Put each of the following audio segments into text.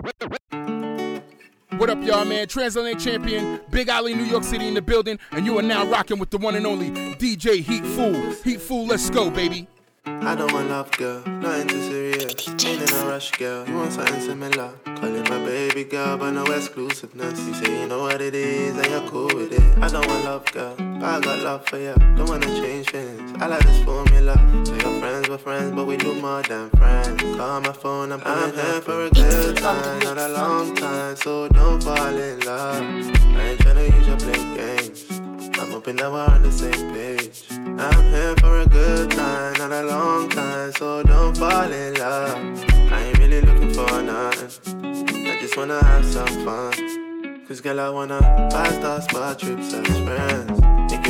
What up, y'all, man? Transatlantic champion, Big Alley, New York City in the building, and you are now rocking with the one and only DJ Heat Fool. Heat Fool, let's go, baby. I don't want love, girl, nothing too serious. Ain't in a rush, girl. You want something similar? Call my baby girl, but no exclusiveness. You say you know what it is, and you're cool with it. I don't want love, girl, but I got love for you. Don't wanna change things. I like this formula. So your friends were friends, but we do more than friends. Call my phone, I'm, I'm here for a good time, not a long time. So don't fall in love. I ain't tryna use your play games. I'm hoping that we're on the same page. I'm here for a good time, not a long time, so don't fall in love. I ain't really looking for nothing. I just wanna have some fun. Cause girl, I wanna buy star spot trips as friends.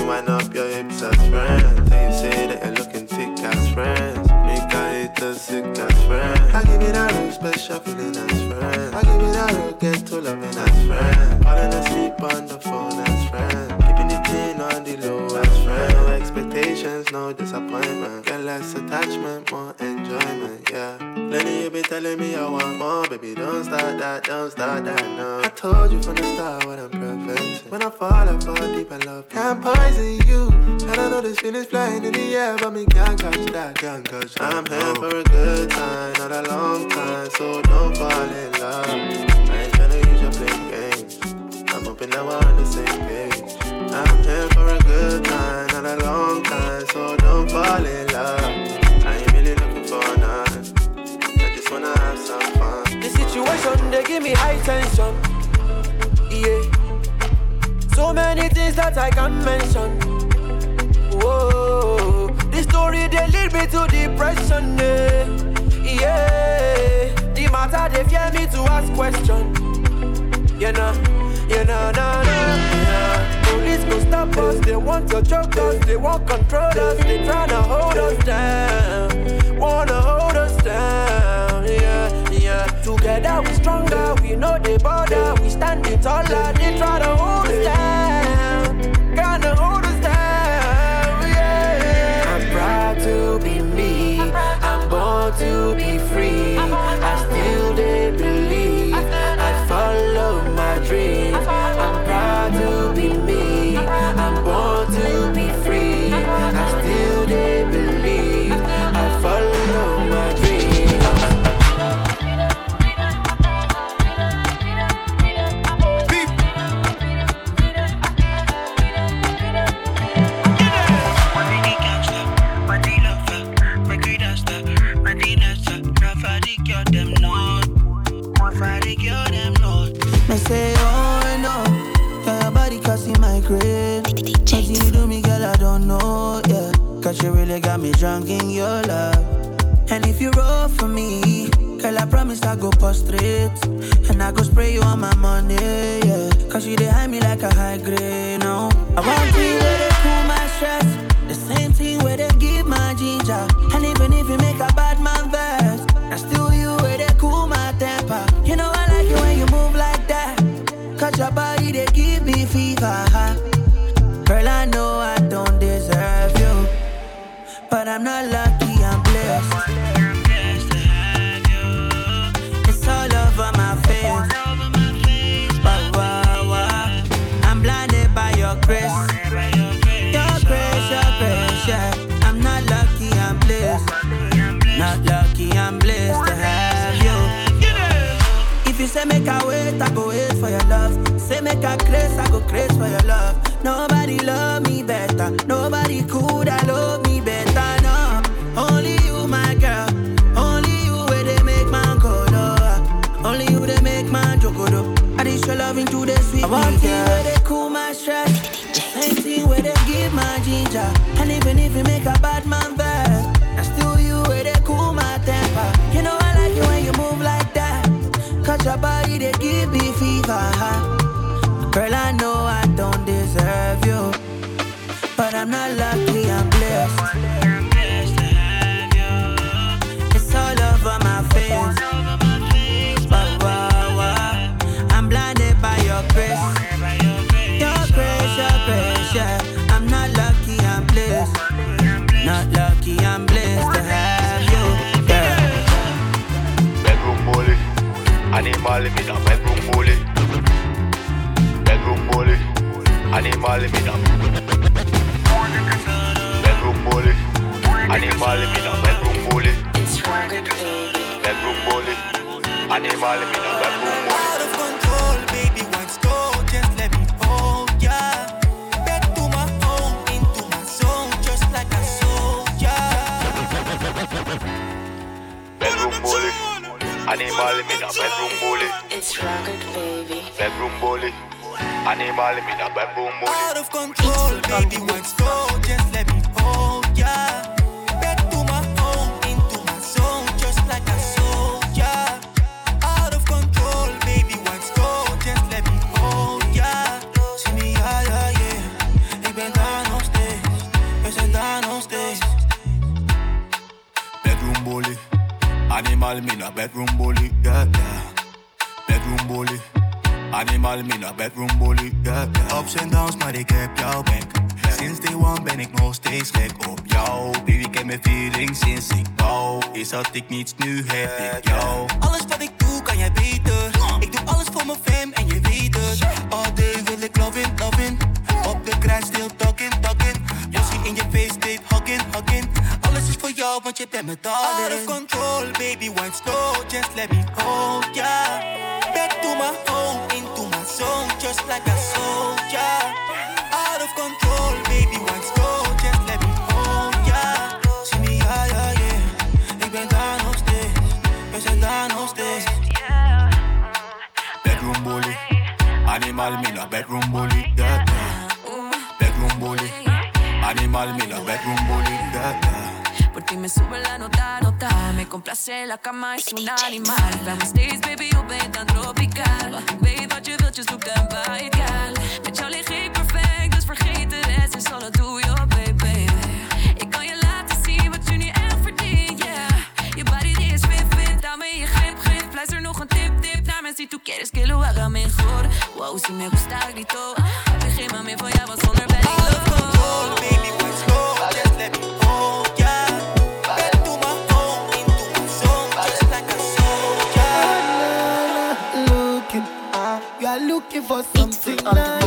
Wind up your hips as friends. Tell you say that you're looking thick as friends. Make I hate the sick as friends. I give it a real special feeling as friends. I give it a real get to loving as friends. Falling asleep on the phone as friends. Keeping it in on the low expectations, no disappointment. Get less attachment, more enjoyment, yeah. Lately you been telling me I want more, baby. Don't start that, don't start that, no. I told you from the start what I'm preventing. When I fall, I fall deep in love. Can't poison you. And I know this feeling's flying in the air, but me can't catch that, can't catch that. I'm here for a good time, not a long time, so don't fall in love. I ain't tryna use your play games. I'm hoping that we're on the same page. I'm here for a good time, not a long time, so don't fall in love. I ain't really looking for nothing. I just wanna have some fun. The situation they give me high tension. Yeah. So many things that I can't mention. Whoa. The story they lead me to depression. Yeah. yeah. The matter they fear me to ask question. You know, you know, us. They want to choke us. They want control us. They tryna hold us down. Wanna hold us down. Yeah, yeah. Together we stronger. We know they bother. We standing taller. They try to hold us down. If you roll for me, girl, I promise I go prostrate. And I go spray you on my money, yeah. Cause you dey hide me like a high grade, no. Oh. I want you where they cool my stress. The same thing where they give my ginger. And even if you make a bad man vex, I still you where they cool my temper. You know I like it when you move like that. Cause your body they give me fever. Girl, I know I don't deserve you. But I'm not lucky, for your love. Say make a grace, I go grace for your love. Nobody love me better. Nobody could I love me better. No, only you, my girl. Only you where they make man go low. Only you they make man jogodo. I dish your love into the sweet. I want you where they cool my stress. The same thing where they give my ginger. And even if you make a bad man vex, animal in a bedroom bully. Bedroom bully. Animal in a bedroom bully. Animal in a bedroom bully. Bedroom bully. Animal in a bedroom bully. Animal in a bedroom bully. It's Rocket Baby. Bedroom bully. Animal in a bedroom bully. Out of control, baby, what's go? Just let me Animal me na bedroom bully. Yeah, yeah. Bedroom bully. Animal me na bedroom bully. Yeah, yeah. Ups en downs, maar ik heb jouw back. Sinds day one ben ik nog steeds gek op jou. Baby, ik heb mijn feelings sinds ik wou. Is dat ik niets, nu heb ik jou. Alles wat ik doe, kan jij beter. Ik doe alles voor mijn fam en je weet het. Jou, want je bent mijn darling. Out of control, baby, one slow. Just let me hold ya. Back to my home, into my zone, just like a soldier. Out of control, baby, Me complace la cama, es un animal. Me steeds, baby, je bent dan tropicaal. Ik weet wat je wilt, just zoek en bij het. Met jou lig ik perfect, dus vergeet de rest. Is all I do, yo, baby. Ik kan je laten zien wat je nu echt verdient, yeah. Je body die is fit, fit, dame je grip, grip. Fluister nog een tip, tip naar me. Si tú quieres que lo haga mejor. Wow, si me gusta, grito. Geen mami van jou, want zonder ben ik control, baby, what's go? Just let me hold for something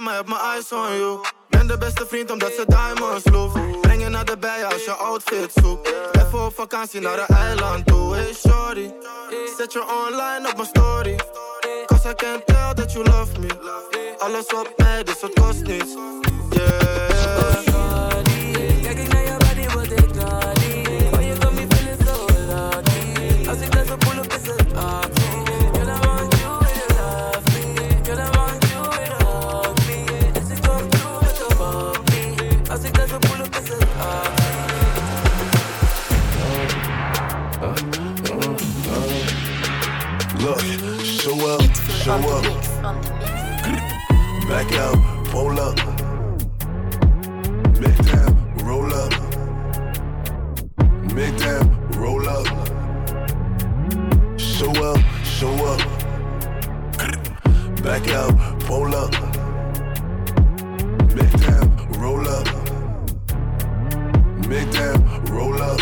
Me, heb mijn eyes on you. Ben de beste vriend omdat ze diamonds loeft. Breng je naar de bij als je outfit zoekt. Even op vakantie naar een eiland toe. Hey shorty, zet je online op mijn story. Cause I can tell that you love me. Alles op mij, dus het kost niets. Yeah. Show up, back out, pull up, mid down, roll up, mid down, roll up, show up, show up, back out, pull up, mid down, roll up, mid down, roll up.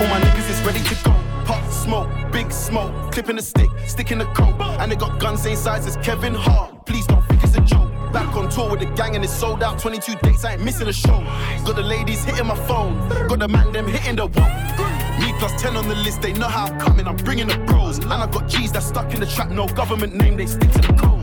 All my niggas is ready to go. Pop smoke, big smoke, clipping the stick, sticking the coat. And they got guns same size as Kevin Hart. Please don't think it's a joke. Back on tour with the gang and it's sold out. 22 dates, I ain't missing a show. Got the ladies hitting my phone, got the man them hitting the wall. Me plus 10 on the list, they know how I'm coming. I'm bringing the bros. And I got G's that stuck in the trap, no government name, they stick to the code.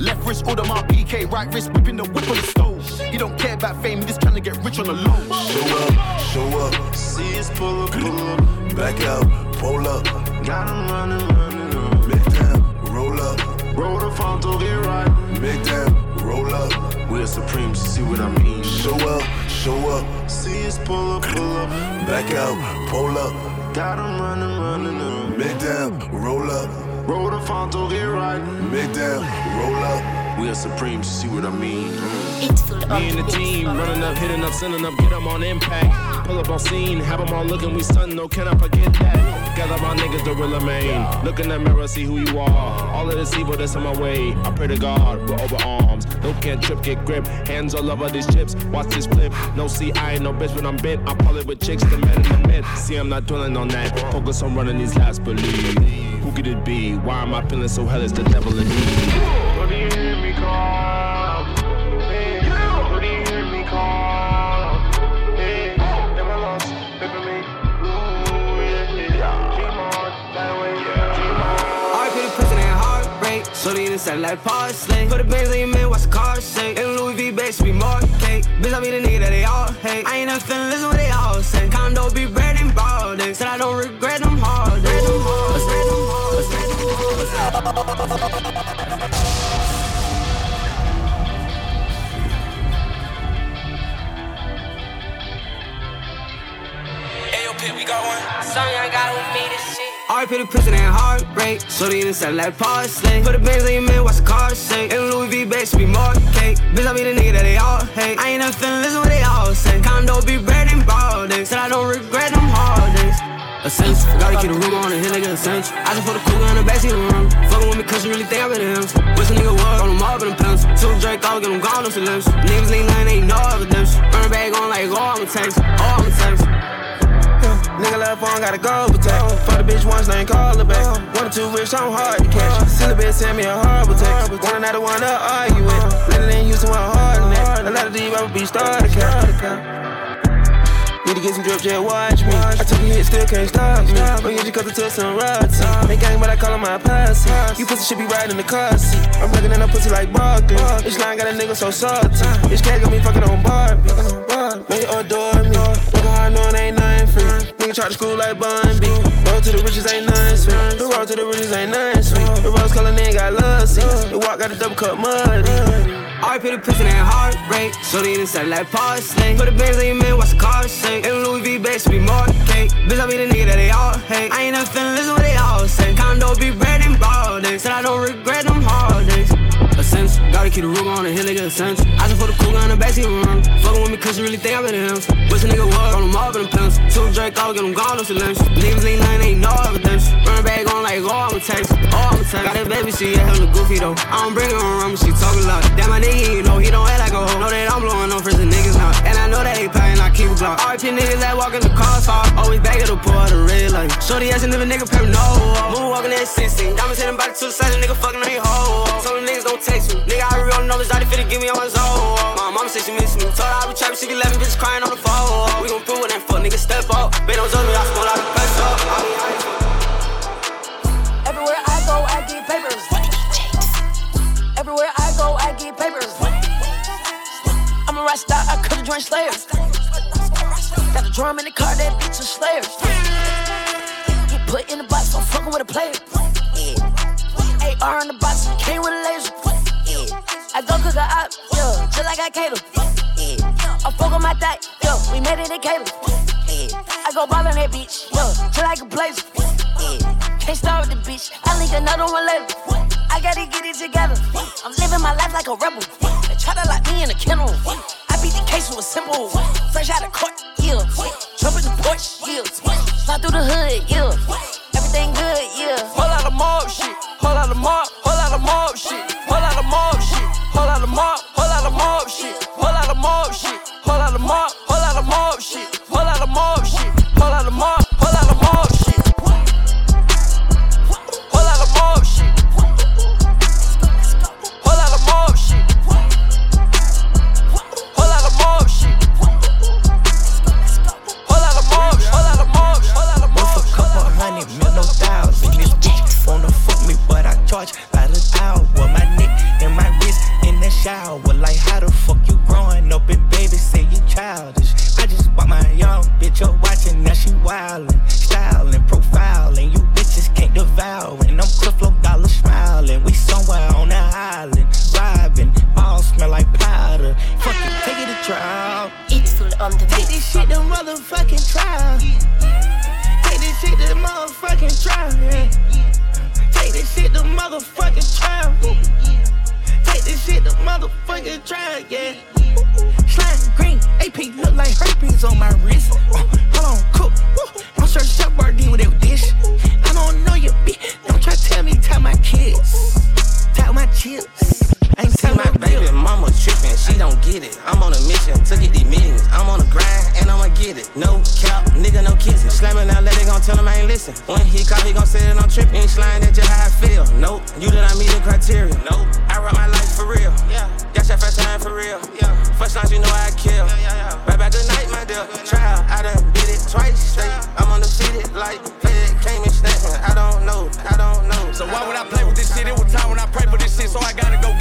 Left wrist, order my PK, right wrist, whipping the whip on the stove. He don't care about fame, just trying to get rich on the low. Show up, show up, See us pull up, pull up. back out, pull up, Got 'em running, running up. mid down, roll up, Roll the phone to get right. mid down, roll up, We're supreme, see what I mean. show up, show up, See us pull up, pull up. back out, pull up, Got Got 'em running, running up. mid down, roll up, Roll the phone to get right. mid down, roll up. We are supreme, see what I mean. Beatful on Me and the the team running up, hitting up, sending up, get them on impact. Pull up on scene, have them all looking, we stun, no, can I forget that? Gather my niggas, the real main. Look in the mirror, see who you are. All of this evil that's on my way. I pray to God, we're over arms. No can't trip, get grip. Hands all over these chips, watch this flip. No, see, I ain't no bitch when I'm bent. I pull it with chicks, the men in the mid. See, I'm not dwelling on that. Focus on running these laps, believe. Who could it be? Why am I feeling so hell? It's the devil in me. So they like parsley. Put the bands in your man, watch the car shake. And Louis V bags be more cake. Bitch, I be the nigga that they all hate. I ain't nothing feeling listen what they all say. Condo be bread and broad day. Said I don't regret them hard days. Ayo, Pit, we got one. Young guy who made this shit. I put a prison in heartbreak. So they inside like parsley. Put the bands in your man, watch the car shake. And Louis V bags be more cake. Bitch, I be the nigga that they all hate. I ain't never feeling listen what they all say. Condo be bread and ball days. Said I don't regret them hard holidays. Essential, gotta keep the room on the hill, nigga essential. I just put a cougar in the backseat of the room. Fuckin' with me cause you really think I'm in him. Wish a nigga was, on them all in pencil. Two Drake, all get them gone, them lips. Niggas lean line, ain't no evidence. Burn bag on like, oh, I'ma oh, I'ma text. Nigga left phone, gotta go protect. Fuck the bitch once, ain't call her back. One or two rich, I'm hard to catch. Silly bitch send me a horrible text. One another one to argue with. Little in Houston, one hard than that. A lot of these rapper be started cap. Need to get some drip, just watch me. I took a hit, still can't stop me. Bring you cause I took some rods. Ain't gang, but I call him my posse. You pussy should be riding in the car seat. I'm looking at a pussy like Barkley. This line got a nigga so salty. This cat got me fucking on Barbie. You adore me. Work hard knowing ain't nothing free. Nigga try to school like Bun B. Road to the riches ain't nothing sweet. The road to the riches ain't nothing sweet. The rose color nigga got love seats. The walk got a double cup muddy. I put a piston and heartbreak. So they inside like parsley. Put the bands on your man, watch the car shake. And Louis V bags be more cake. Bitch, I be the nigga that they all hate. I ain't nothing, listen what they all say. Condo be bread and ball days. Said I don't regret them holidays. Essential, gotta keep the room on the hill, nigga sense. I just put a cougar in the backseat room. Fuckin' with me cause you really think I'm in him. Wish a nigga was, on them all in the pencil. Two Drake, all get them gone, no solution. Niggas lean line, ain't no evidence. Run back on like, oh, I'ma text. Oh, I'ma text. Got that baby, she yeah, hella goofy though. I don't bring her around, but she talk a lot. Damn, my nigga, you know, he don't act like a hoe. Know that I'm blowing on friends and niggas now. And I know that they paying, I keep a block. RP niggas that walk in the car, so always back at the pour the red light. Shorty ass and live a nigga pay no. Move walking that 16. Diamonds hitting body to the side, nigga fucking on your hoe. So the niggas don't text me. Nigga, I real know this, I finna give me on my zone. My mama said she miss me. Told her I be trapping, she be laughing, bitches crying on the phone. We gon' prove it and fuck, nigga, step up. Zone, I smoke like a press up. Everywhere I go, I get papers. Everywhere I go, I get papers. I'm a rock star, I could've joined Slayers. Got a drum in the car, that bitch a Slayer. Get put in the box, I'm fucking with a player. Yeah. AR in the box, came with a laser. Go cook a op, yeah, just like I cater. Yeah. I fuck on my thigh, yeah, we made it in cable, Yeah. I go ball on that bitch, yeah, just like a blazer. Yeah. Can't start with the bitch, I link another one later. I gotta get it together. I'm living my life like a rebel. They try to lock me in a kennel. I beat the case with a simple. Fresh out of court, yeah. Jump in the porch, yeah. Slide through the hood, yeah. Everything good, yeah. Whole lot of mob shit. Whole lot of mob. Whole lot of mob shit. Lot of mob. Whole lot of mob shit. Whole lot of mob shit. Whole lot of mob. Whole lot of mob shit. Whole lot of mob shit. Shower. Like, how the fuck you growing up and baby say you childish? I just bought my young bitch up watching, now she wildin', styling, profiling. You bitches can't devour. And I'm Creflo Dollar smiling. We somewhere on the island, vibing. All smell like powder. Fuck it, take it to trial. It's full on the Take this shit to motherfucking trial. Take this shit to motherfucking trial. Yeah. Take this shit to motherfucking trial. Take this shit the motherfucking trial. Yeah. Slime green, AP look like herpes on my wrist. Uh, hold on, cook. I'm sure shop bar D with that dish. I don't know you, bitch. Don't try to tell me tie my kids. Tie my chips. Don't get it. I'm on a mission to get these millions. I'm on the grind and I'ma get it. No cap, nigga, no kissing. Slamming out, let it gon' tell him I ain't listen. When he call, he gon' say that I'm trippin'. Ain't slime, that's just how I feel. Nope, you did not meet the criteria. Nope, I run my life for real. Yeah, got your first time for real. Yeah, first night you know I kill. Yeah, yeah, yeah. Bye bye, good night, my dear. Trial, I done did it twice straight. I'm undefeated like Fed came and snapped. I don't know, I don't know. So why would I play with this shit? It was time when I pray for this shit, so I gotta go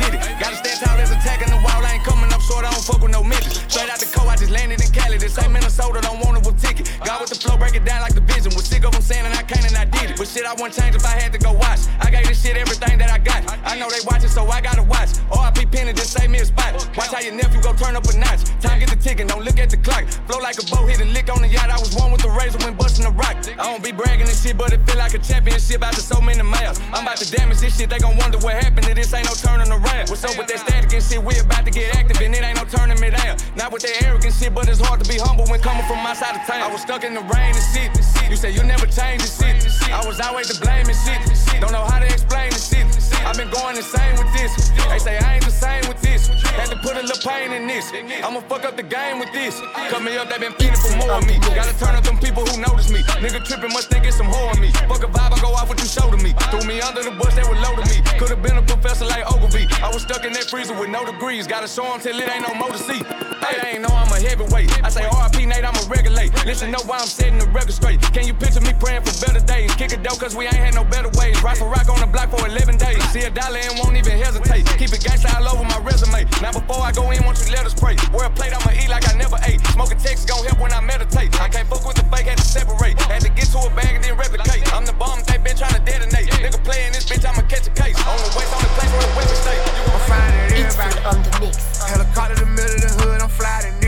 don't fuck with no midgets. Straight out the coast, I just landed in Cali. This ain't Minnesota, don't want with ticket. God with the flow, break it down like the vision. Them saying and I can't and I did it. But shit, I wouldn't change if I had to go watch. I gave this shit everything that I got. I know they watching, so I gotta watch. RIP Penny, just save me a spot. Watch how your nephew go turn up a notch. Time get the ticking, don't look at the clock. Flow like a boat, hit a lick on the yacht. I was one with the razor when busting the rock. I don't be bragging and shit, but it feel like a championship after so many miles. I'm about to damage this shit, they gon' wonder what happened to this, ain't no turning around. What's up with that static and shit, we about to get active and it ain't no turning me down. Not with that arrogant shit, but it's hard to be humble when coming from my side of town. I was stuck in the rain and shit. You say you never change shit. I was always to blame and shit. Don't know how to explain the shit. I've been going insane with this. They say I ain't the same with this. Had to put a little pain in this. I'ma fuck up the game with this. Cut me up, they been feeding for more of me. Gotta turn up them people who notice me. Nigga tripping must think it's some whore in me. Fuck a vibe, I go off what you show to me. Threw me under the bus, they were low to me. Could've been a professor like Ogilvy. I was stuck in that freezer with no degrees. Gotta show them till it ain't no more to see. They ain't know I'm a heavyweight. I say RP Nate, I'ma regulate. Listen, know why I'm setting the record straight. Can you picture me praying for better days? Kick a dough, cause we ain't had no better ways. Rock for rock on the block for 11 days. See a dollar and won't even hesitate. Keep it gangsta all over my resume. Now before I go in, want you let us pray. Wear a plate, I'ma eat like I never ate. Smoking text gon' help when I meditate. I can't fuck with the fake, had to separate. Had to get to a bag and then replicate. I'm the bomb, they been trying to detonate. Nigga playing this bitch, I'ma catch a case. Uh-huh. On the waist, on the place where the weapon stay. I'm finding everybody. on the mix. Helicopter in the middle of the hood, I'm flying everybody.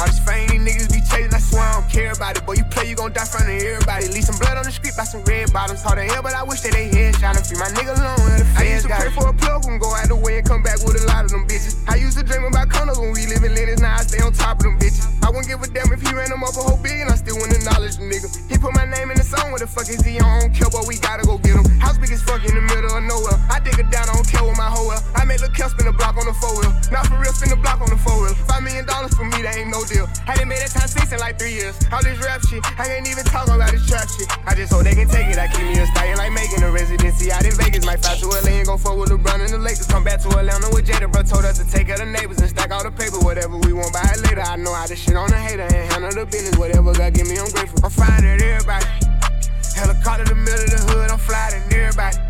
All this fame these niggas be chasing, I swear I don't care about it. Boy, you play, you gon' die front of everybody. Leave some blood on the street by some red bottoms. Hard to hell, but I wish that they head shot and free my nigga alone. the I used to pray for a plug and go out the way and come back with a lot of them bitches. I used to dream about condos when we live in Lennox, now I stay on top of them bitches. I wouldn't give a damn if he ran them up a whole billion, I still wouldn't acknowledge the nigga. He put my name in the song, what the fuck is he on? I don't care, but we gotta go get him. House big as fuck in the middle of nowhere. I dig it down, I don't care with my hoe well. I make Lil' Kel spin the block on the four wheel. Not for real, spin the block on the four wheel. Five million dollars for me, that ain't no deal. Hadn't made that time six in like three years. All this rap shit, I can't even talk about this trap shit. I just hope they can take it. I keep me a stallion like making a residency out in Vegas. Might fly to LA and go fuck with LeBron and the Lakers. Come back to Atlanta with Jada, bro. Told us to take of the neighbors and stack all the paper. Whatever we want, buy it later. I know how to shit on the hater and handle the business. Whatever God give me, I'm grateful. I'm flying at everybody. Helicopter in the middle of the hood, I'm flying at everybody.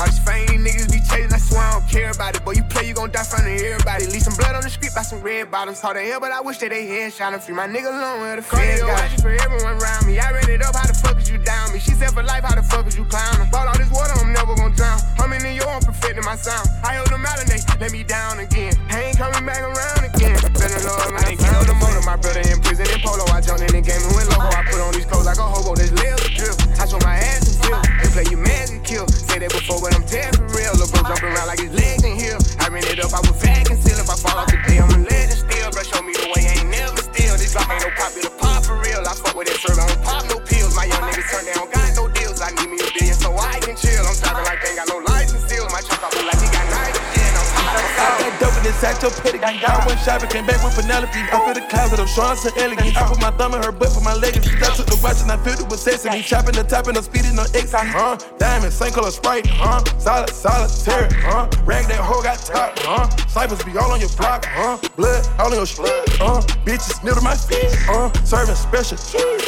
All this fame niggas be chasing, I swear I don't care about it. Boy, you play, you gon' die front of everybody. Leave some blood on the street by some red bottoms. Hard to hell, but I wish that they head shot and free my nigga alone where the feds got it. for everyone around me. I read it up, how the fuck is you down me? She said for life, how the fuck is you clowning? Bought all this water, I'm never gon' drown. I'm in New York, I'm perfecting my sound. I held them out and they let me down again. I ain't coming back around again. Better Lord, man, I ain't on the motor. My brother in prison in polo. I jumped in the game and went loco. I put on these clothes like a hobo. This of drip. I show my ass and feel. Play you mad and kill. Say that before, but I'm for real. Lil' bro jumping around like his legs in here. I ran it up, I was fat still. If I fall off the today, I'm a legend still. Bro, show me the way, I ain't never steal. This block ain't no popular pop for real. I fuck with that serve, I don't pop no pills. My young niggas turn down, got no deals. I need me a billion so I can chill. I'm talking like they ain't got no license still. My truck off like That in your petty. I went shopping, came back with Penelope. I feel the closet, I'm showing so elegant. I put my thumb in her butt for my legacy. I took the watch and I filled it with sesame. Chopping the top and I'm speeding on X. Huh? Diamond, same color sprite. Huh? Solid, solitaire. Huh? Rag that hoe got top. Huh? Snipers be all on your block. Huh? Blood all on your shit. Uh, bitches kneel to my feet. Uh, serving special.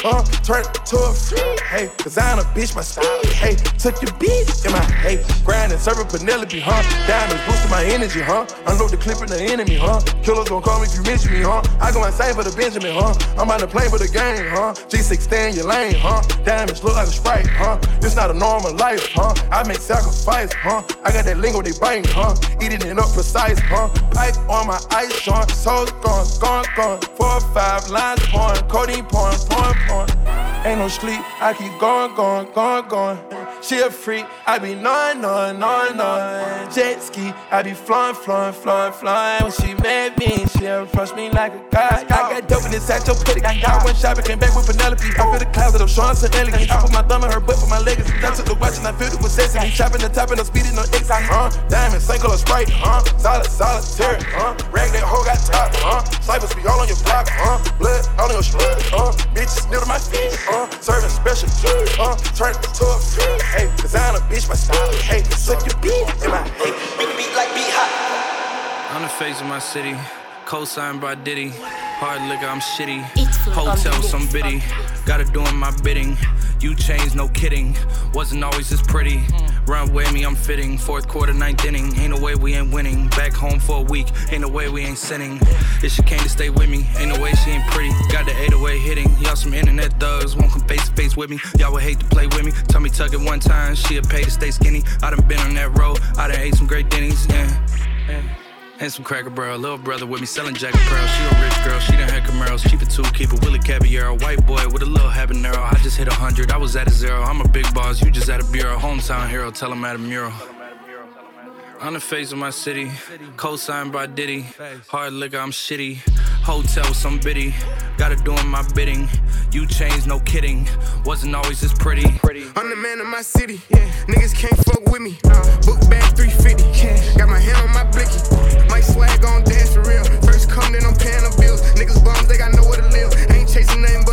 Uh, turn to a free. Hey, cause I ain't a bitch, my style. Hey, took your beat in my hey, grinding, serving Penelope, huh? Diamonds boosting my energy, huh? Unload the clip in the enemy, huh? Killers gon' call me if you mention me, huh? I go insane for the Benjamin, huh? I'm on the plane for the game, huh? G6 stay in your lane, huh? Diamonds look like a sprite, huh? This not a normal life, huh? I make sacrifice, huh? I got that lingo they bite, huh? Eating it up precise, huh? Pipe on my ice, joint, soul gone, gone, gone. Four five lines pouring, codeine pouring, pouring, pouring. Ain't no sleep, I keep going, going, going, going. She a freak, I be gnawing, gnawing, gnawing, gnawing. Jet ski, I be flying, flying, flying, flying. When she met me, she approached me like a god. I got dope in this at your petty. I went shopping, came back with Penelope. I feel the closet, I'm showing so elegant. I put my thumb in her butt for my legacy. I took the watch and I filled it with sesame. Chopping the top and I'm speeding on X. Huh? Diamond, same color sprite. Huh? Solid, solitaire. Huh? Rag that hoe got top. Huh? Snipers be all on your block. Huh? Blood all on your shit. Huh? Bitches kneel to my feet. Huh? Serving special. Huh? Turn it to a free. Hey, design a bitch, my style. Hey, suck your beat in my hey. Beat beat like beat hot. On the face of my city, co-signed by Diddy. Hard liquor, I'm shitty. Flow on the Hotels, I'm bitty. Gotta doing my bidding. You changed, no kidding. Wasn't always this pretty. Run with me, I'm fitting. Fourth quarter, ninth inning. Ain't no way we ain't winning. Back home for a week. Ain't no way we ain't sinning. If she came to stay with me, ain't no way she ain't pretty. Got the 808 hitting. Y'all some internet thugs. Won't come face to face with me. Y'all would hate to play with me. Tell me tuck it one time. She'll pay to stay skinny. I done been on that road. I done ate some great Denny's. Yeah. And some cracker barrel, little brother with me selling jacket pearls. She a rich girl, she done had Camaros, cheap it two, keep it Willie Caballero. White boy with a little habanero. I just hit a hundred. I was at a zero. I'm a big boss, you just at a bureau. Hometown hero, tell him at a mural. On the face of my city, co-signed by Diddy. Hard liquor, I'm shitty. Hotel, some biddy. Gotta doing my bidding. You changed, no kidding. Wasn't always this pretty. I'm the man of my city. Yeah. Niggas can't fuck with me. Book bag 350. Got my hand on my blicky. My swag on dance for real. First come, then I'm paying the bills. Niggas bums, they got nowhere to live. Ain't chasing nothing but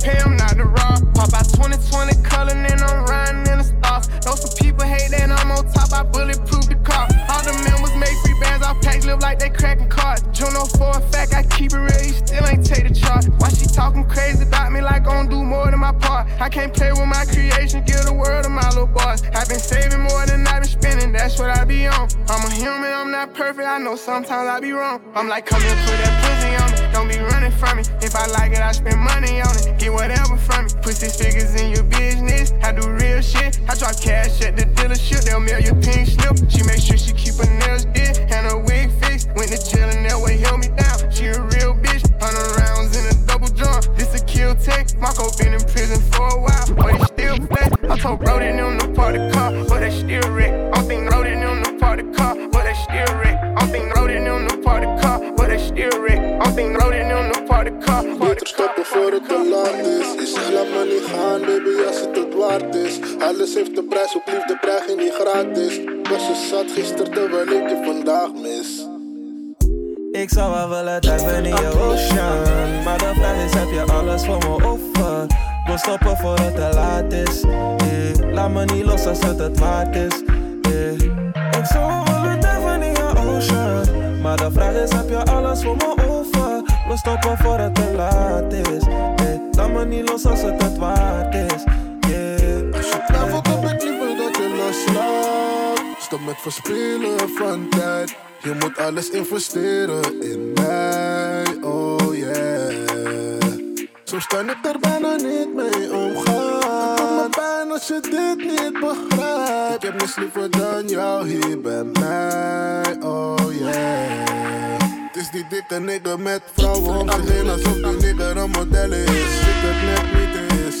pay 'em, not to rob. Pop out 2020 color, and I'm riding in the stars. Know some people hate that I'm on top. I bulletproof the Live like they cracking cards. Juno for a fact, I keep it real. He still ain't take the chart. Why she talking crazy about me like I don't do more than my part? I can't play with my creation. Give the world to my little boss. I've been saving more than I've been spending. That's what I be on. I'm a human. I'm not perfect. I know sometimes I be wrong. I'm like, come here, put that pussy on me. Don't be running from me. If I like it, I spend money on it. Get whatever from me. Put six figures in your business. I do real shit. I drop cash at the dealership. They'll mail you pink slip. She make sure she keep her nails did and her wig. Went to jail and that way held me down. She a real bitch. Hundred rounds in a double drum. This a kill tech. Marco been in prison for a while, but he still flex. I told Brody them to party car, but they still wreck. I think Brody them to party car, but they still wreck. I think Brody them to party car, but they still wreck. I think Brody them to party car. Beter stoppen voor het te laat is. Je zegt laat maar niet gaan, baby, als het het waard is. Alles heeft een prijs, op liefde krijg je niet gratis. Was je zat gisteren terwijl ik je vandaag mis. Ik zou wel willen duiken in je ocean Maar de vraag is, heb je alles voor me over? Wil stoppen voor het te laat is eh. Laat me niet los als het het waard is eh. Ik zou willen duiken in je ocean Maar de vraag is, heb je alles voor me over? Wil stoppen voor het te laat is eh. Laat me niet los als het het waard is yeah. Als je twijfelt, heb ik liever dat je loslaat. Stop met verspillen van tijd. Je moet alles investeren in mij, oh yeah. Soms kan ik er bijna niet mee omgaan. Me pijn als je dit niet begrijpt. Ik heb niets liever dan jou hier bij mij, oh yeah. Het is die dikke nigger met vrouwen om zich heen Alsof die nigger een model is Ik net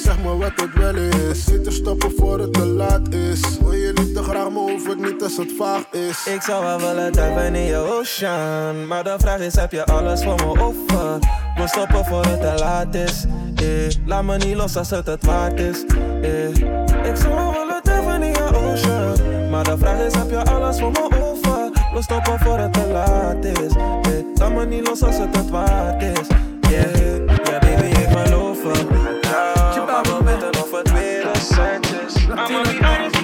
zeg maar wat het wel is Zit er stoppen voor het te laat is Wil je niet te graag, maar hoef het niet als het vaag is Ik zou wel willen duiken in je ocean Maar de vraag is, heb je alles voor me over? Wil stoppen voor het te laat is eh. Laat me niet los als het het waard is eh. Ik zou wel willen duiken in je ocean Maar de vraag is, heb je alles voor me over? Wil stoppen voor het te laat is eh. Laat me niet los als het het waard is Yeah, ja baby, ik geloof weer een cent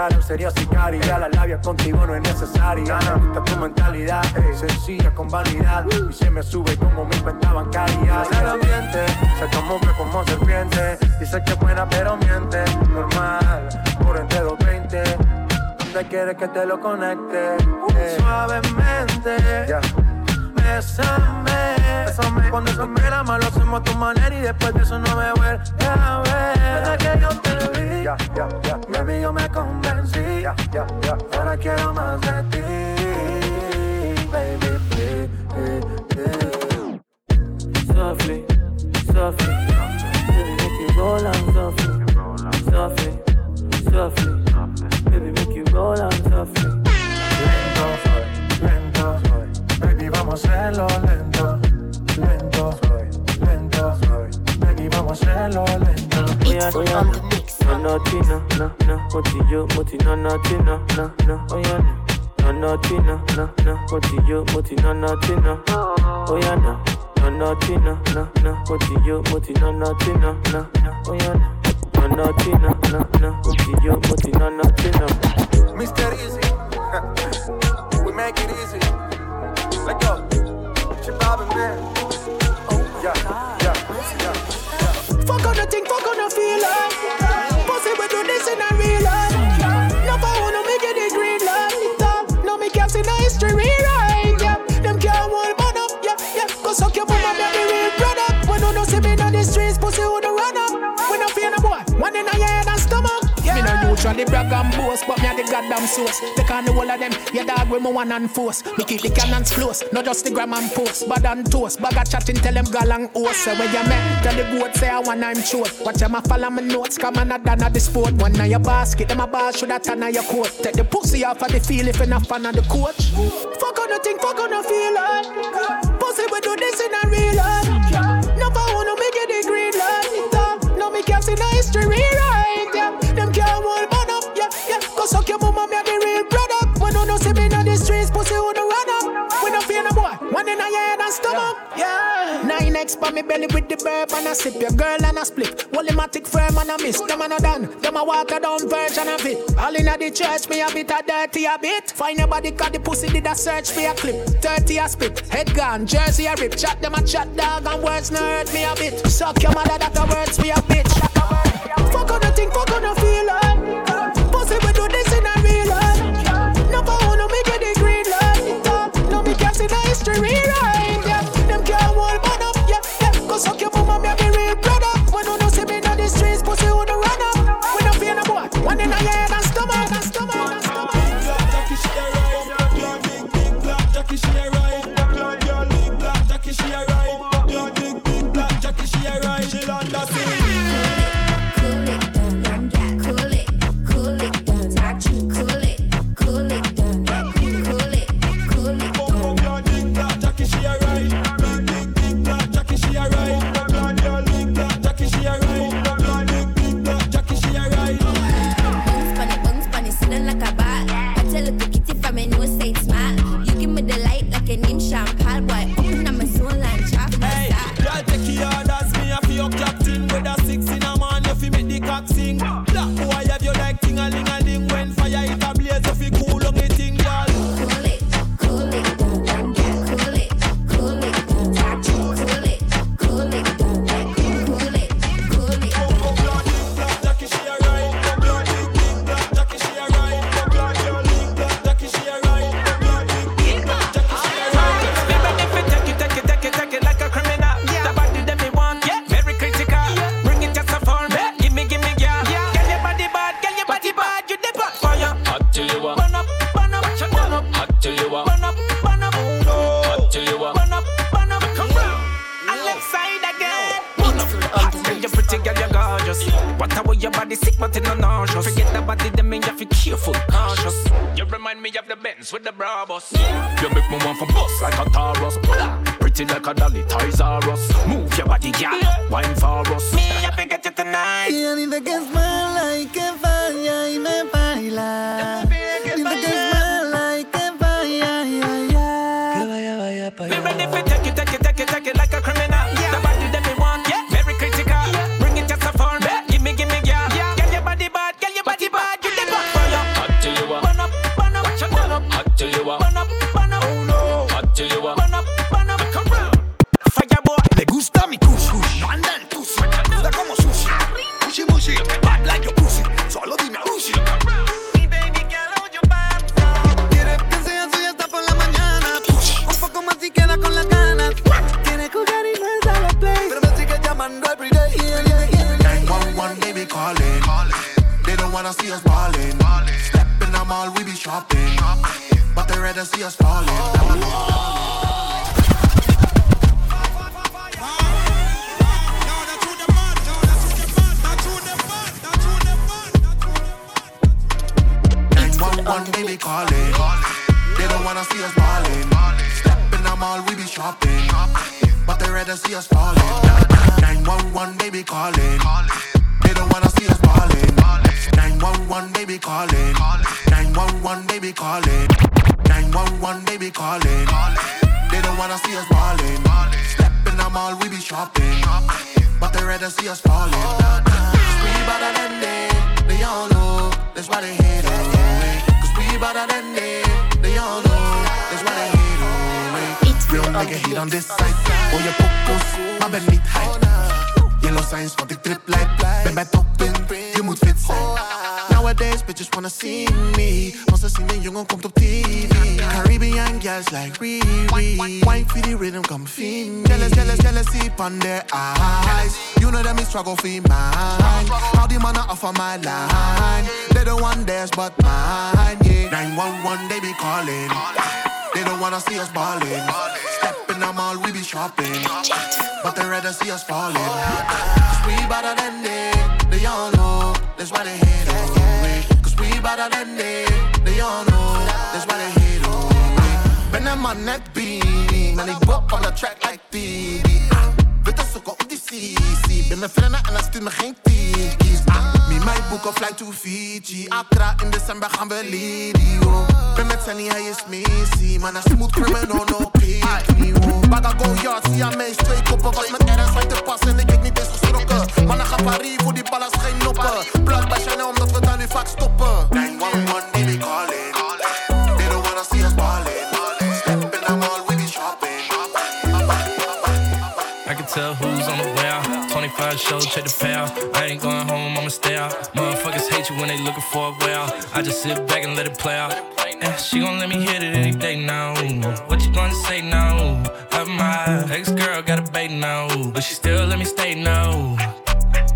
mataron sería sicaria. La labia contigo no es necesaria. Me gusta tu mentalidad Sencilla con vanidad. Y se me sube como mi cuenta bancaria. El ambiente se camufla como serpiente Dice que es buena pero miente. Normal, por entre 220 ¿Dónde quieres que te lo conecte? Eh. Suavemente Bésame, bésame. Cuando me la mano lo hacemos a tu manera Y después de eso no me vuelve a ver. Desde que yo te vi ya, ya, Baby, yo me convencí. Ahora quiero más de ti Baby, please Softly, softly, baby, make you roll on softly. Softly, softly, baby, make you roll on softly. Lento, vamos a hacerlo lento. Lento, lento, baby, vamos a hacerlo lento. yeah, oh yeah, no, naughty, no, no, no, moti yo, moti no, naughty, no, no, no, oh yeah, no, naughty, no, no, no, moti yo, moti no, naughty, no, oh yeah, no, no, naughty, no, no, no, moti yo, moti no, naughty, no, no, no, oh yeah, no, no, naughty, no, no, no, moti yo, moti no, naughty, no. Mr. Easy, we make it easy. Let go. Shabab and man. Oh, yeah, yeah, yeah. Fuck on the thing, fuck on the feeling. Pussy, we do this in a real life. No, I wanna make it a green light. No, me can't see no history rewrite. Yeah, them can't hold up. Yeah, yeah. Go suck your mama, baby, real product. When you no see me on the streets, pussy, who the run up. When I feel a boy, one in a head and stomach. Me no usually brag and goddamn source. Take on the whole of them, yeah dog with me one and force. Me keep the cannons close, not just the gram and post. Bad and toast, bag a chatting, tell them gal and host. Say where you met, tell the goat say I want I'm short. Watch them a follow my notes, come on a done at the sport. One of your basket, them a ball should have turn on your coat. Take the pussy off of the field if you're not fan of the coach. Fuck on the thing, fuck on the feel like. Pussy we do this in a real life. Never wanna make it the green light. No me can't see no history rewrite. Your mama, me a the real product. When you no see me on the streets, pussy who the run up. We no fear no boy. One in a head and stomach. Yeah. Nine X pa me belly with the burp and I sip your girl and a split. Wolimatic firm and I miss. Them a no done. Them a water down version of it. All in the church, me a bit a dirty a bit. Find your body cause the pussy did a search for a clip. 30 a spit. Head gone, jersey a rip. Chat them a chat dog and words no hurt me a bit. Suck your mother that a words for a bitch. Fuck on the thing, fuck on the feel gorgeous. What your body sick, but it no nauseous. Forget the body, them mean you feel careful, cautious. You remind me of the Benz with the Brabus. You make me want for bust like a Taurus. Pretty like a Dolly Tizarus. Move your body, girl. Wine for us. Me, I forget you tonight. Ella dice que es mala y que falla ballin'. Step in the mall, we be shopping. But they rather see us falling. We better than them, they all know. That's why they hate us. Cause we better than them, they all know. That's why they hate us. Real nigga hate on this side. Oh, je pokkels, maar ben niet hype. Yellow signs, want ik trip like Ben bij top in, je moet fit zijn. Nowadays, bitches wanna see me. Want ze zien een jongen komt op TV. Caribbean girls like Riri. Wine for the rhythm, come feed me. Jealous, jealous, jealousy on their eyes. You know that me struggle for mine. How the man offer my line. They don't want theirs but mine, yeah. 911, they be calling. They don't wanna see us balling. Step in the mall, we be shopping. But they rather see us falling. Cause we better than they, they all. That's why they hate us. Cause we better than they, they all know. That's why they hate us. Ben een man net beam. En ik bop on the track like TD. Witte sokken op die CC. Ben mijn vrienden en dan stuurt me geen tikkies. Me my boek of flight to Fiji. Accra in december gaan we Lidio. Ben met Sunny, hij is Missy. Man, hij smooth criminal, no me. oh. Baga go yard, zie aan mij twee koppen. Was met RS uit te passen en ik weet niet eens geschrokken. Mannen gaan Paris voor die ballen geen noppen. Plug bij Chanel omdat we daar nu vaak stoppen. 911, die be 25 shows, check the payout. I ain't going home, I'ma stay out. Motherfuckers hate you when they looking for a way out. I just sit back and let it play out. Yeah, she gon' let me hit it any day now. What you gonna say now? Have my ex girl got a bait now, but she still let me stay now.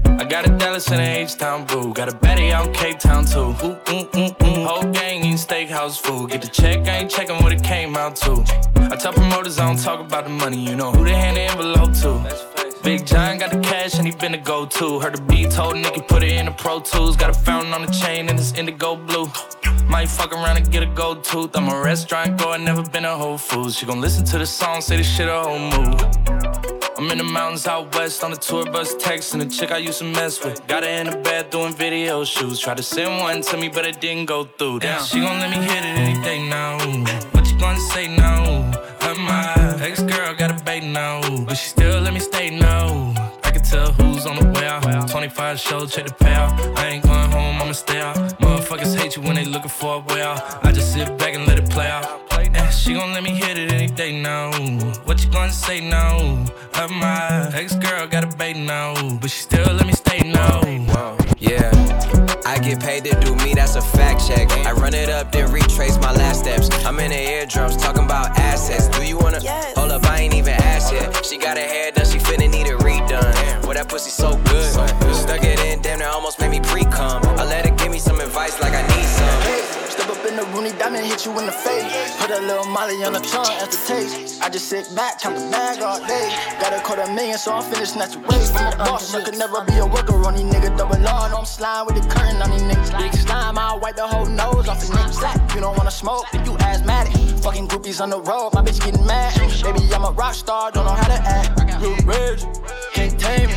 I got a Dallas and a H-Town boo. Got a Betty out Cape Town too. Ooh, ooh, ooh, ooh. Whole gang eating steakhouse food. Get the check, I ain't checking what it came out to. I tell promoters I don't talk about the money. You know who they hand the envelope to. Big John got the cash and he been the go-to. Heard the beat told Nicky put it in the Pro Tools. Got a fountain on the chain and it's indigo blue. Might fuck around and get a gold tooth. I'm a restaurant goer, never been a Whole Foods. She gon' listen to the song, say this shit a whole move. I'm in the mountains out west on the tour bus texting a chick I used to mess with. Got her in the bed doing video shoots. Tried to send one to me, but it didn't go through. Damn, she gon' let me hit it any day now. What you gonna say now? Her my now, but she still let me stay now. I can tell who's on the way out. 25 shows, check the payout. I ain't going home, I'ma stay out. Motherfuckers hate you when they looking for a way out. I just sit back and let it play out. Yeah, she gon' let me hit it any day now. What you gonna say now? Her my ex girl got a bait now, but she still let me stay now. Yeah. I get paid to do me, that's a fact check. I run it up, then retrace my last steps. I'm in the eardrums talking about assets. Do you wanna hold up? I ain't even asked yet. She got her hair done, she finna need it redone. Boy, that pussy so good. Stuck it in, damn, that almost made me pre cum. I let her give me some advice like I need some. Rooney diamond, hit you in the face. Put a little Molly on the tongue after taste. I just sit back, count the bag all day. Got a quarter million, so I'm finished snatch away. From a boss, I could never be a worker on these niggas. Double no, I'm slime with the curtain on these niggas. Big slime, I'll wipe the whole nose off the niggas. Slack, you don't wanna smoke, then you asthmatic. Fucking groupies on the road, my bitch getting mad. Baby, I'm a rock star, don't know how to act. Blue Ridge, can't tame me.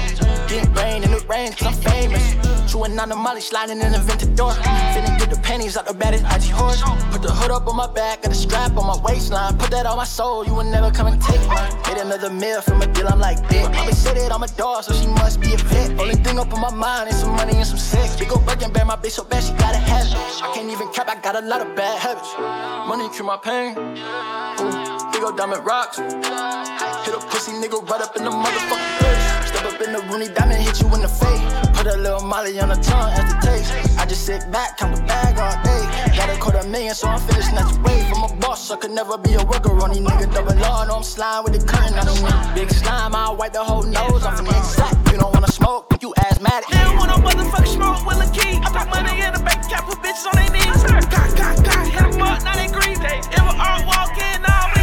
Getting rain in the rain, cause I'm famous. Chewing on the molly, sliding in the vented door. Finna get the panties out the baddest IG horse. Put the hood up on my back, got a strap on my waistline. Put that on my soul, you will never come and take mine. Hit another meal from a deal, I'm like, bitch. Said it, I'm a dog, so she must be a vet. Only thing up on my mind is some money and some sex. Big ol' Birkin bear my bitch so bad, she gotta have it. I can't even cap, I got a lot of bad habits. Money cure my pain. Ooh, big ol' diamond rocks. Hit a pussy nigga right up in the up in the Rooney diamond, hit you in the face. Put a little Molly on the tongue as the taste. I just sit back, count the bag all day. Got a quarter million, so I'm finished snatch away from a boss. I could never be a worker on these niggas. Double R, no, I'm slime with the curtain on these niggas. Big slime, I'll wipe the whole nose off nigga. Slack, you don't wanna smoke, you asthmatic. They don't want no motherfucking smoke with a key. I put money in the bank cap put bitches on their knees. Cock, cock, cock, hit 'em up, now they grieve. It was art walking, now we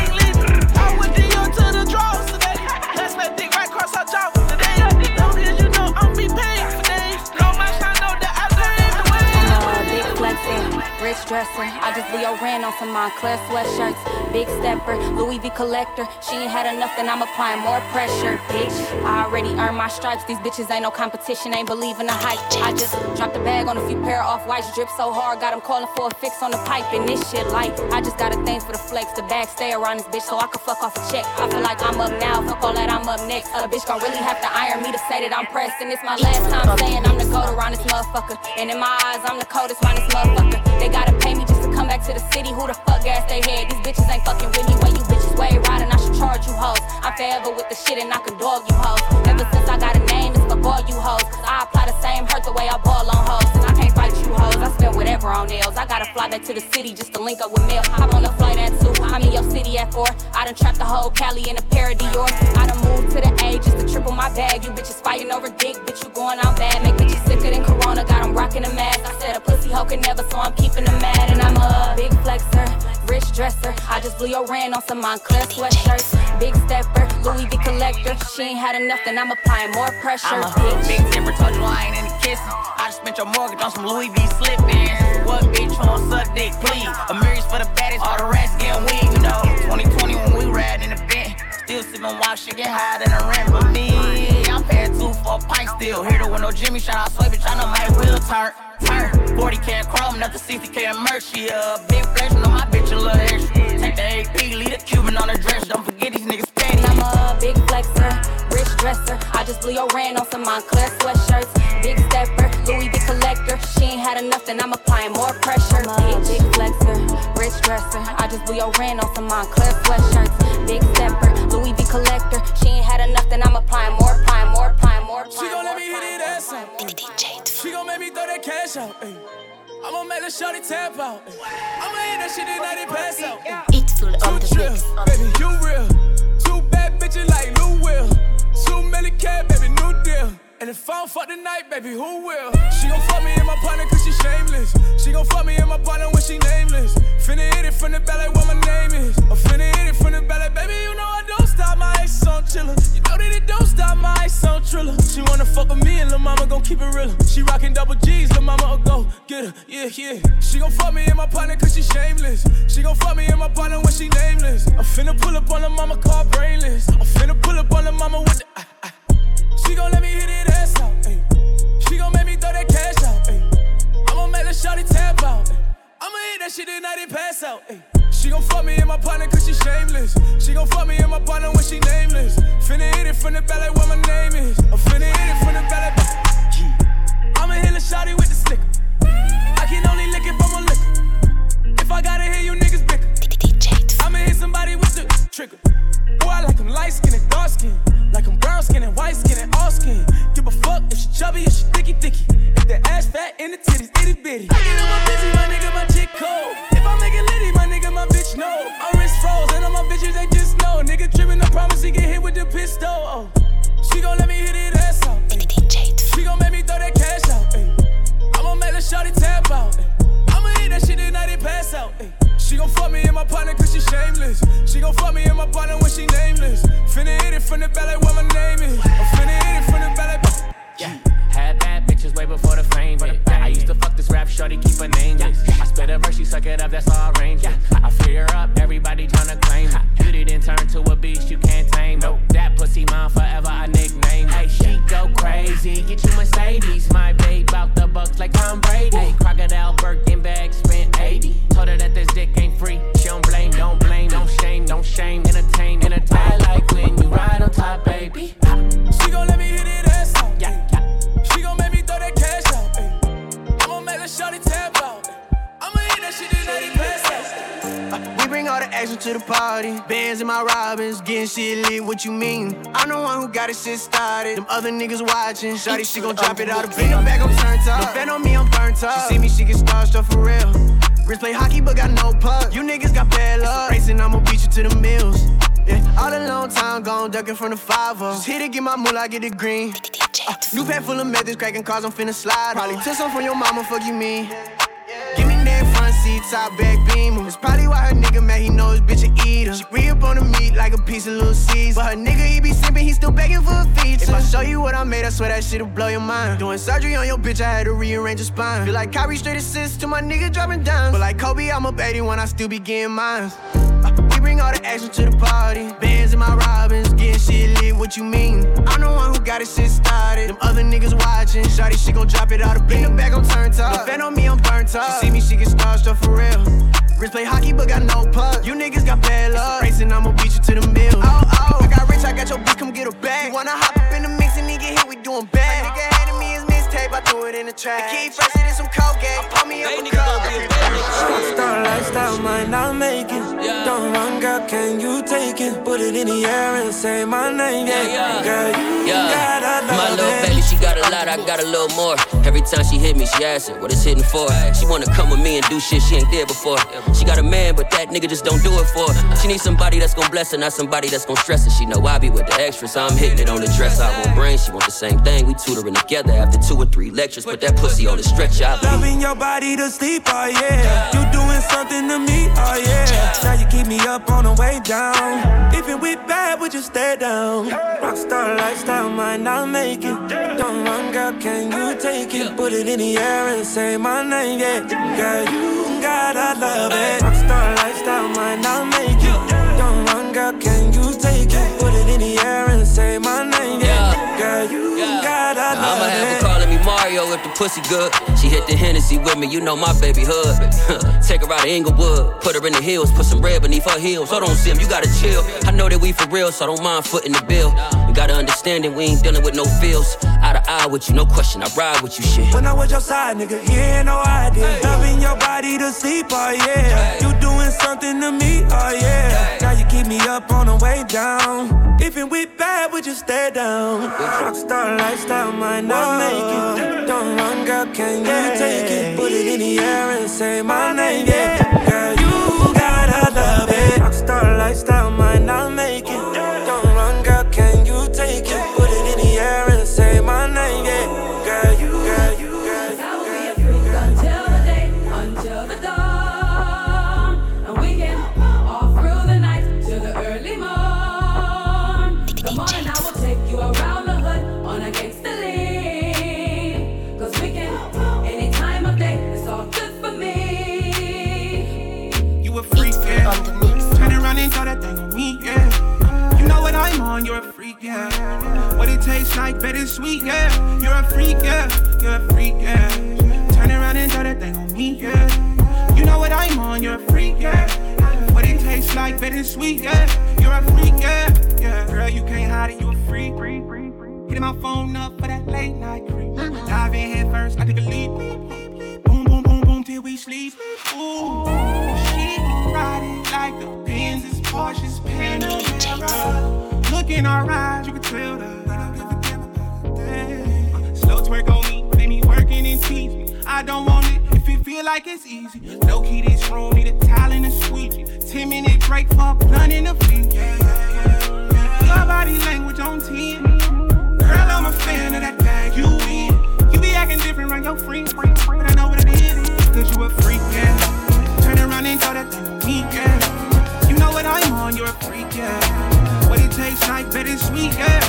rich dresser. I just Leo ran on some Moncler sweatshirts. Big stepper, Louis V collector. She ain't had enough, then I'm applying more pressure, bitch. I already earned my stripes. These bitches ain't no competition, ain't believing the hype. I just dropped a bag on a few pair of off whites, drip so hard, got them calling for a fix on the pipe. And this shit light. I just got a thing for the flex. The bag stay around this bitch so I can fuck off a check. I feel like I'm up now, fuck all that, I'm up next. A bitch gon' really have to iron me to say that I'm pressed. And it's my last time saying I'm the goat around this motherfucker. And in my eyes, I'm the coldest around this motherfucker. They gotta pay me just to come back to the city. Who the fuck gas they head? These bitches ain't fucking with me. When you bitches way riding, I should charge you hoes. I'm forever with the shit and I can dog you hoes. Ever since I got a name, it's fuck all you hoes. I apply the same hurt the way I ball on hoes. And I can't fight you hoes. I spend whatever on nails. I gotta fly back to the city just to link up with Mel. Hop on the flight at two. I'm in your city at four. I done trapped the whole Cali in a pair of Dior. I done moved to the A just to triple my bag. You bitches fighting over dick, bitch, you going out bad. Make bitches sicker than Corona. Got them rocking a mask. I said a pussy hoe can never, so I'm keeping them mad. And I'm a big flexer, rich dresser. I just blew your ran on some Moncler sweatshirts. Big stepper, Louis V collector. She ain't had enough, then I'm applying more pressure. I'm a bitch. big told you I ain't into kissing. I just spent your mortgage on some Louis V slip-ins. What bitch won't suck dick, please? A mirrors for the baddest, all the rest getting weak, you know. 2020 when we ride in the Benz. Still sippin' wild shit, get higher than a rent, but me, I'm paying two for a pint still. Here to no Jimmy, shout out Sway, bitch, I know my wheel turn. Turn, 40k in chrome, nothing 60k in merch, she big flesh, know my bitch a little extra. Take the AP, leave the Cuban on the dress, don't forget these niggas petty. I'm a big flexer, rich dresser. I just blew your ran on some Moncler sweatshirts. Big stepper, Louis V collector. She ain't had enough, then I'm applying more pressure. I'm big flexer, rich dresser. I just blew your ran on some Moncler sweatshirts. Big stepper, Louis V collector. She ain't had enough, then I'm applying more, applying more, applying more. She gon' let me hit it ass out. She gon' make me throw that cash out. Ay. I'ma make the shorty tap out. ay. I'ma hit that shit tonight and pass out. It's full on the mix. Baby, you real. Baby, new deal. And if I don't fuck tonight, baby, who will? She gon' fuck me in my partner cause she shameless. She gon' fuck me in my partner when she nameless. Finna hit it from the belly what my name is. I'm finna hit it from the belly, baby, you know I don't stop my ice on chillin'. You know that it don't stop my ice on triller. She wanna fuck with me and lil' mama gon' keep it real. She rockin' double G's, lil' mama will go get her, yeah, yeah. She gon' fuck me in my partner cause she shameless. She gon' fuck me in my partner when she nameless. I'm finna pull up on the mama car brainless. I'm finna pull up on the mama with the. She gon' let me hit it ass out. Ay. She gon' make me throw that cash out. Ay. I'ma make the shawty tap out. Ay. I'ma hit that shit tonight and pass out. Ay. She gon' fuck me in my partner cause she shameless. She gon' fuck me in my partner when she nameless. Finna hit it from the belly what my name is. I'm finna hit it from the. Yeah. I'ma hit the shawty with the sticker. I can only lick it from a liquor. If I gotta hear you niggas bicker, I'ma hit somebody with the trigger. Boy, I like them light skin and dark skin. Like them brown skin and white skin and all skin. Give a fuck if she chubby or she thicky thicky. If the ass fat and the titties itty bitty. I get on my busy, my nigga, my chick cold. If I make it litty, my nigga, my bitch know. My wrist froze and all my bitches, they just know. Nigga trippin', I promise he get hit with the pistol. Oh. She gon' let me hit it ass out. She gon' make me throw that cash out. Ay. I'ma make the shawty tap out. ay. I'ma hit that shit tonight and pass out. She gon' fuck me in my partner cause she shameless. She gon' fuck me in my partner when she nameless. Finna hit it from the belly what my name is. I'm finna hit it from the belly. Yeah, had bitches way before the fame. hit. I used to fuck this rap shorty, keep her nameless. I spit a verse, she suck it up, that's all arrangement. I her up, everybody tryna claim it. Beauty then turn to a beast you can't tame. Nope, that pussy mine forever, I nickname. Hey, she go crazy, get you Mercedes. My babe bout the bucks like Tom Brady. Hey, crocodile Birkin bag spent 80. Told her that this dick ain't free. She don't blame, don't blame, don't shame, don't shame. Entertain, entertain. I like when you ride on top, baby. She gon' let me hit it I'ma make the shawty tap out. I'ma hit that shit tonight and pass out. We bring all the action to the party. Bands in my Robins, getting shit lit. What you mean? I'm the one who got it shit started. Them other niggas watching. Shawty, she gon' drop it out of bed. I'm back, I'm turned up. No fan on me, I'm burnt up. She see me, she get starstruck for real. Wrist play hockey, but got no puck. You niggas got bad luck. Racing, I'ma beat you to the mills. Yeah, all a long time gone, ducking from the 5 Just hit it, get my moolah, get it green. Uh, new pack full of methods, cracking cars, I'm finna slide. Probably took some from your mama, fuck you mean. Give me that front C top back beamer. That's probably why her nigga mad, he know his bitch a eater. She re up on the meat like a piece of little Caesar. But her nigga, he be simping, he still begging for a feature. If I show you what I made, I swear that shit'll blow your mind. Doing surgery on your bitch, I had to rearrange her spine. Feel like Kyrie straight assist to my nigga dropping down. But like Kobe, I'm up 81, I still be getting mines. Uh, bring all the action to the party. Bands in my robins, getting shit lit, what you mean? I'm the one who got it shit started. Them other niggas watching, shawty, she gon' drop it out of In the back, I'm turned up. Fan on me, I'm burnt up. She see me, she get starstruck for real. Wrist play hockey, but got no puck. You niggas got bad luck. Racing, I'ma beat you to the mill. Oh, oh, I got rich, I got your bitch, come get her back. You wanna hop up in the mix and nigga hit, we doing bad. My Nigga handed me his mixtape, I threw it in the trash. The key fresh, it is some Colgate. Pour me up Put it in the air and say my name, yeah. Girl, you gotta love My little baby, I got a little more. Every time she hit me, she asking what it's hitting for. She wanna come with me and do shit she ain't did before. She got a man, but that nigga just don't do it for her. She needs somebody that's gonna bless her, not somebody that's gonna stress her. She know I be with the extras, so I'm hitting it on the dress. I won't bring, she want the same thing. We tutoring together after two or three lectures. Put that pussy on the stretch out. Loving your body to sleep, oh yeah. You doing something to me, oh yeah. Now you keep me up on the way down. Even with bad, would you stay down? Rockstar lifestyle might not make it. Don't run, girl, can you take it? Put it in the air and say my name, yeah. Girl, you gotta love it. Rockstar lifestyle might not make it. Don't run, girl, can you take it? Put it in the air and say my name, yeah. Girl, you gotta love it. Mario if the pussy good. She hit the Hennessy with me, you know my baby hood. Take her out to Inglewood, put her in the hills, put some red beneath her heels. Hold on, Sim, you gotta chill. I know that we for real, so I don't mind footing the bill. We gotta understand that we ain't dealing with no feels. Eye to eye with you, no question, I ride with you, shit. When I was your side, nigga, you ain't no idea. Loving your body to sleep, oh yeah. You doing something to me, oh yeah. Now you keep me up on the way down. Even with bad, would you stay down? Rockstar lifestyle might not make it. Don't run, girl, can you take it? Put it in the air and say my name, yeah. Bittersweet, yeah. You're a freak, yeah. Yeah, girl, you can't hide it, you a freak. Hitting my phone up for that late night creep. Dive in head first, I take a leap. Boom, boom, boom, boom, till we sleep. Ooh, she ride it like the Benz is Porsche's Panamera. Look in our eyes, you can tell that. Slow twerk on me, make me working and tease me. I don't want it if it feel like it's easy. Low key, this room need a towel and a squeegee. Ten minute break for blunt and a feet. Yeah, yeah, yeah. Body language on 10. Girl, I'm a fan of that bag you in. You be acting different around your friends, but I know what it is. Cause you a freak, yeah. Turn around and throw that thing yeah. You know what I'm on, you're a freak, yeah. What it tastes like, bittersweet, yeah.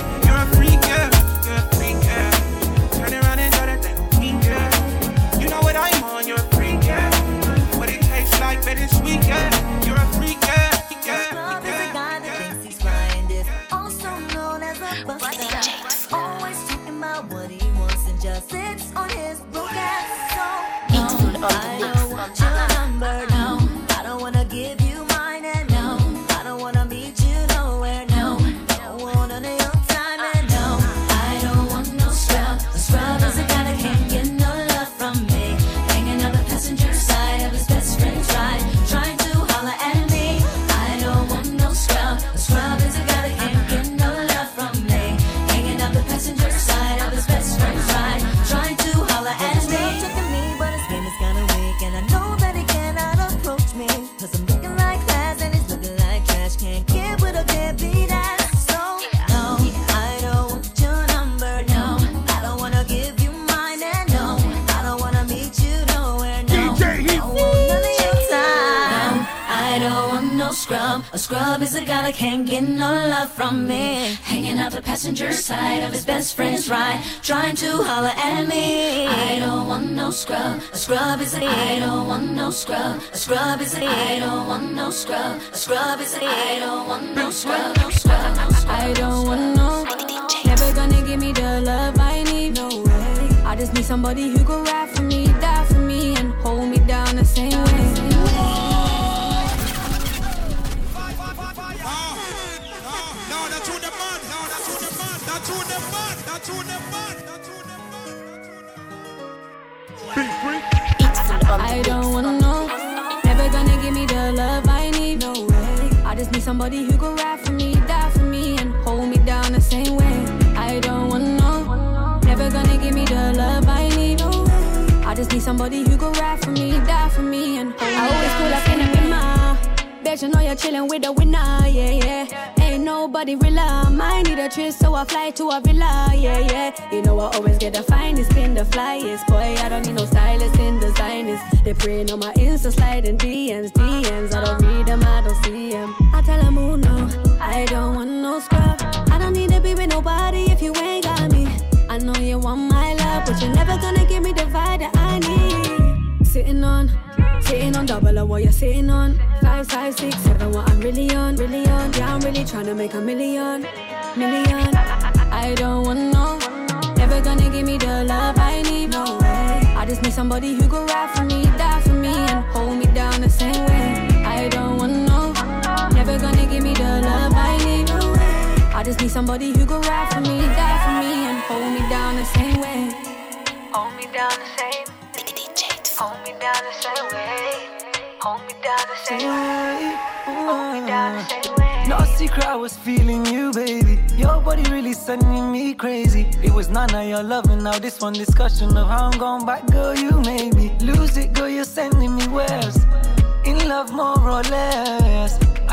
Passenger side of his best friend's ride, trying to holler at me. I don't want no scrub. A scrub is a I don't want no scrub. A scrub is a I don't want no scrub. A scrub is a I don't want no scrub. No scrub. No scrub. I don't want no. Never gonna give me the love I need. No way. I just need somebody who could ride who the man. That's who the man. That's who the man. That's who the I don't wanna know. Never gonna give me the love I need. No way. I just need somebody who could ride for me, die for me, and hold me down the same way. I don't wanna know. Never gonna give me the love I need. No way. I just need somebody who could ride for me, die for me, and hold me I always down pull the in. Bet you know you're chillin' with the winner, yeah, yeah. Ain't nobody realer. I need a trip, so I fly to a villa, yeah, yeah. You know I always get the finest, been the flyest. Boy, I don't need no stylist and designers. They praying on my Insta sliding DMs, DMs. I don't read them, I don't see them. I tell them, oh no, I don't want no scrub. I don't need to be with nobody if you ain't got me. I know you want my love, but you're never gonna give me the vibe that I need. Sitting on, sitting on double of what you're sitting on. Five, five, six, seven, what I'm really on, really on. Yeah, I'm really trying to make a million, million. I don't want no, never gonna give me the love I need. No way. I just need somebody who could ride for me, die for me, and hold me down the same way. I don't want no, never gonna give me the love I need. No way. I just need somebody who could ride for me, die for me, and hold me down the same way. Hold me down the same. Hold me down the same way. Hold me down the same way. Hold me down the same way. No secret, I was feeling you, baby. Your body really sending me crazy. It was none of your loving, now this one discussion of how I'm going back, girl. You made me lose it, girl. You're sending me west. In love, more or less.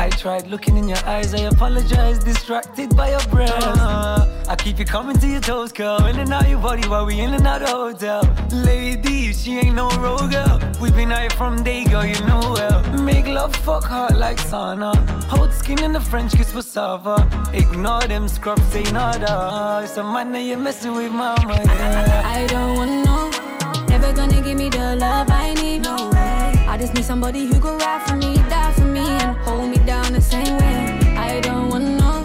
I tried looking in your eyes, I apologize, distracted by your breath. Uh, I keep you coming to your toes, girl. In and out your body while we in and out the hotel. Lady, she ain't no road girl. We been out from day, girl, you know well. Make love, fuck hard like sauna. Hold skin in the French kiss cassava. Ignore them scrubs, they nada. It's a man that you're messing with, mama, yeah. I don't want no, never gonna give me the love I need. No way. I just need somebody who could ride for me, die for me, and hold me down the same way. I don't want no,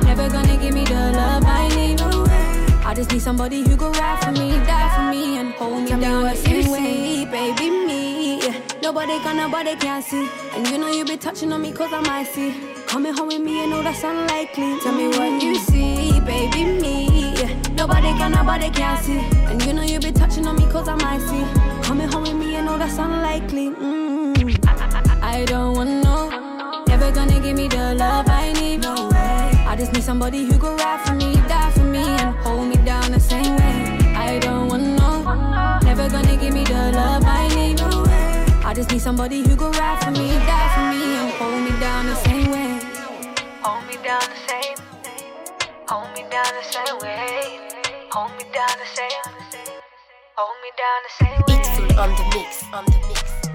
never gonna give me the love I need. No way. I just need somebody who could ride for me, die for me, and hold me Tell me down the what you same way. Baby, me, nobody can, nobody can see. And you know you be touching on me cause I'm icy. Coming home with me, you know that's unlikely. Tell me what you see, baby, me. Nobody can, nobody can see. And you know you be touching on me cause I'm icy. Coming home with me, you know that's unlikely. Mm. I don't want no, never gonna give me the love I need. No way. I just need somebody who could ride for me, die for me, and hold me down the same way. I don't want no, never gonna give me the love I need. No way. I just need somebody who could ride for me, die for me, and hold me down the same way. Hold me down the same. Hold me down the same way. Hold me down the same. Hold me down the same way. It's on the mix, on the mix.